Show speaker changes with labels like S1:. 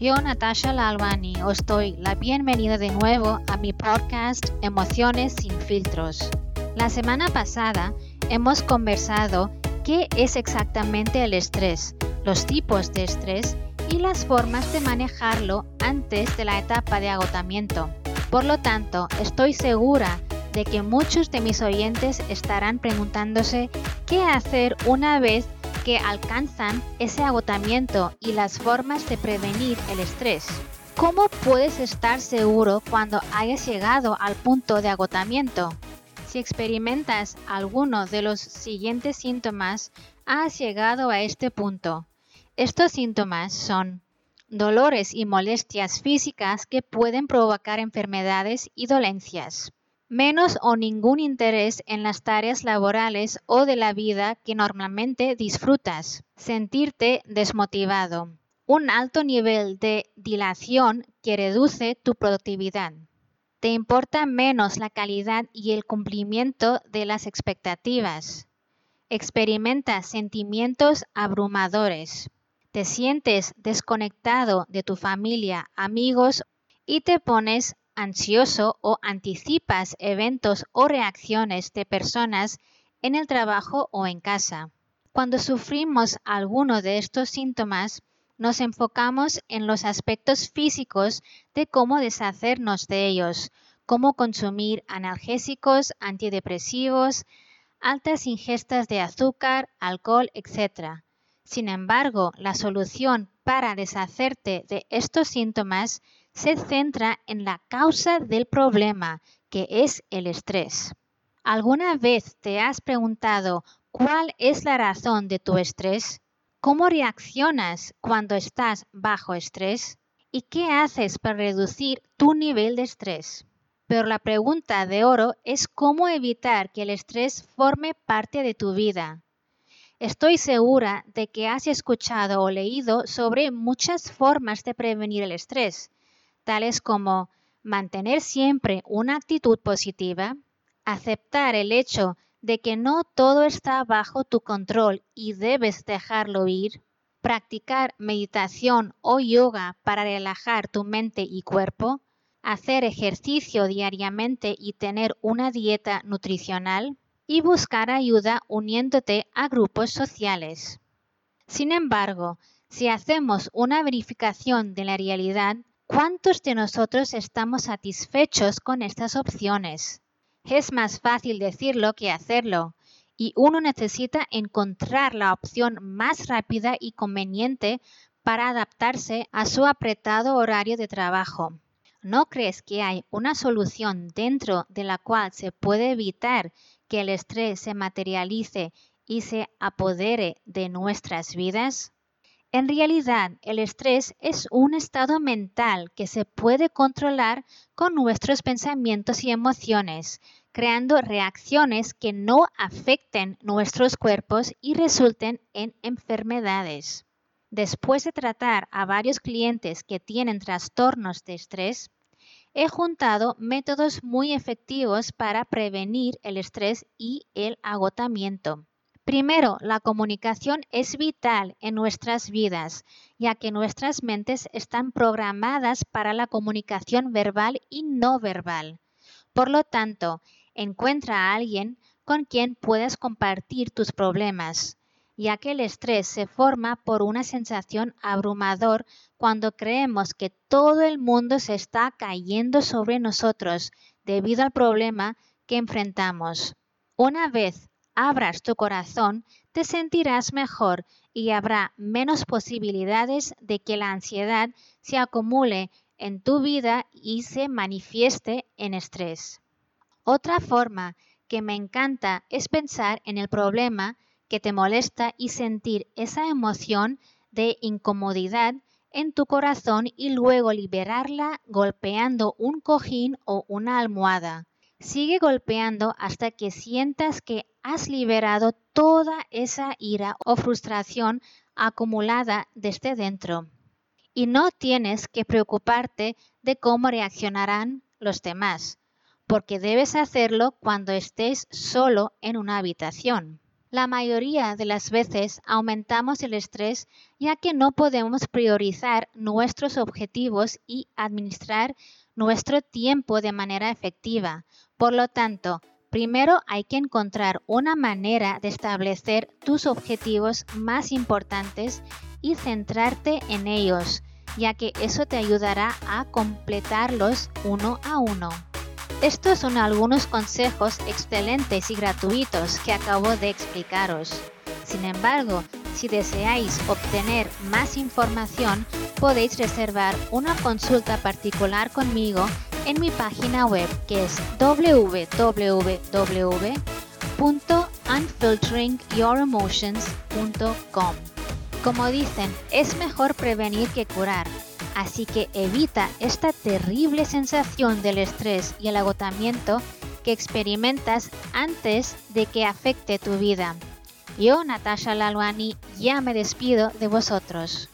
S1: Yo, Natasha Lalvani, os doy la bienvenida de nuevo a mi podcast Emociones sin filtros. La semana pasada hemos conversado qué es exactamente el estrés, los tipos de estrés y las formas de manejarlo antes de la etapa de agotamiento. Por lo tanto, estoy segura de que muchos de mis oyentes estarán preguntándose qué hacer una vez que alcanzan ese agotamiento y las formas de prevenir el estrés. ¿Cómo puedes estar seguro cuando hayas llegado al punto de agotamiento? Si experimentas alguno de los siguientes síntomas, has llegado a este punto. Estos síntomas son dolores y molestias físicas que pueden provocar enfermedades y dolencias, menos o ningún interés en las tareas laborales o de la vida que normalmente disfrutas, sentirte desmotivado, un alto nivel de dilación que reduce tu productividad. Te importa menos la calidad y el cumplimiento de las expectativas. Experimentas sentimientos abrumadores te sientes desconectado de tu familia, amigos y te pones ansioso o anticipas eventos o reacciones de personas en el trabajo o en casa. Cuando sufrimos alguno de estos síntomas, nos enfocamos en los aspectos físicos de cómo deshacernos de ellos, cómo consumir analgésicos, antidepresivos, altas ingestas de azúcar, alcohol, etc. Sin embargo, la solución para deshacerte de estos síntomas se centra en la causa del problema, que es el estrés. ¿Alguna vez te has preguntado cuál es la razón de tu estrés? ¿Cómo reaccionas cuando estás bajo estrés? ¿Y qué haces para reducir tu nivel de estrés? Pero la pregunta de oro es cómo evitar que el estrés forme parte de tu vida. Estoy segura de que has escuchado o leído sobre muchas formas de prevenir el estrés, tales como mantener siempre una actitud positiva, aceptar el hecho de que no todo está bajo tu control y debes dejarlo ir, practicar meditación o yoga para relajar tu mente y cuerpo, hacer ejercicio diariamente y tener una dieta nutricional, y buscar ayuda uniéndote a grupos sociales. Sin embargo, si hacemos una verificación de la realidad, ¿cuántos de nosotros estamos satisfechos con estas opciones? Es más fácil decirlo que hacerlo, y uno necesita encontrar la opción más rápida y conveniente para adaptarse a su apretado horario de trabajo. ¿No crees que hay una solución dentro de la cual se puede evitar que el estrés se materialice y se apodere de nuestras vidas? En realidad, el estrés es un estado mental que se puede controlar con nuestros pensamientos y emociones, creando reacciones que no afecten nuestros cuerpos y resulten en enfermedades. Después de tratar a varios clientes que tienen trastornos de estrés, he juntado métodos muy efectivos para prevenir el estrés y el agotamiento. Primero, la comunicación es vital en nuestras vidas, ya que nuestras mentes están programadas para la comunicación verbal y no verbal. Por lo tanto, encuentra a alguien con quien puedas compartir tus problemas ya que el estrés se forma por una sensación abrumador cuando creemos que todo el mundo se está cayendo sobre nosotros debido al problema que enfrentamos. Una vez abras tu corazón, te sentirás mejor y habrá menos posibilidades de que la ansiedad se acumule en tu vida y se manifieste en estrés. Otra forma que me encanta es pensar en el problema que te molesta y sentir esa emoción de incomodidad en tu corazón y luego liberarla golpeando un cojín o una almohada. Sigue golpeando hasta que sientas que has liberado toda esa ira o frustración acumulada desde dentro. Y no tienes que preocuparte de cómo reaccionarán los demás, porque debes hacerlo cuando estés solo en una habitación. La mayoría de las veces aumentamos el estrés ya que no podemos priorizar nuestros objetivos y administrar nuestro tiempo de manera efectiva. Por lo tanto, primero hay que encontrar una manera de establecer tus objetivos más importantes y centrarte en ellos, ya que eso te ayudará a completarlos uno a uno. Estos son algunos consejos excelentes y gratuitos que acabo de explicaros. Sin embargo, si deseáis obtener más información, podéis reservar una consulta particular conmigo en mi página web que es www.unfilteringyouremotions.com. Como dicen, es mejor prevenir que curar. Así que evita esta terrible sensación del estrés y el agotamiento que experimentas antes de que afecte tu vida. Yo, Natasha Lalwani, ya me despido de vosotros.